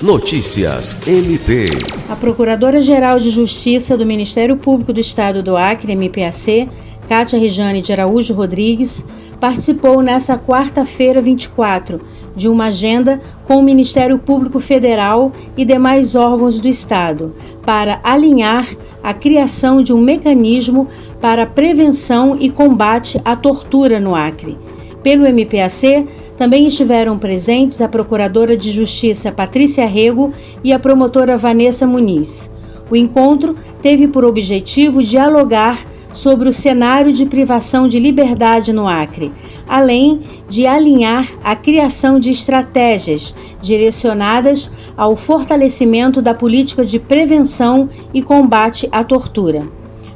Notícias MP. A Procuradora-Geral de Justiça do Ministério Público do Estado do Acre, MPAC, Cátia Rejane de Araújo Rodrigues, participou nesta quarta-feira 24 de uma agenda com o Ministério Público Federal e demais órgãos do Estado para alinhar a criação de um mecanismo para prevenção e combate à tortura no Acre. Pelo MPAC, também estiveram presentes a Procuradora de Justiça Patrícia Rego e a promotora Vanessa Muniz. O encontro teve por objetivo dialogar sobre o cenário de privação de liberdade no Acre, além de alinhar a criação de estratégias direcionadas ao fortalecimento da política de prevenção e combate à tortura.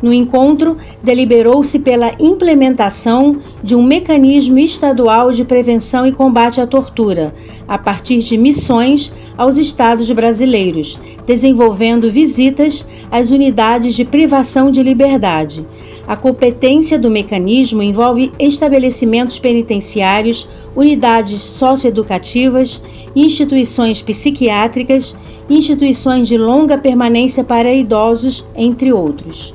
No encontro, deliberou-se pela implementação de um mecanismo estadual de prevenção e combate à tortura, a partir de missões aos estados brasileiros, desenvolvendo visitas às unidades de privação de liberdade. A competência do mecanismo envolve estabelecimentos penitenciários, unidades socioeducativas, instituições psiquiátricas, instituições de longa permanência para idosos, entre outros.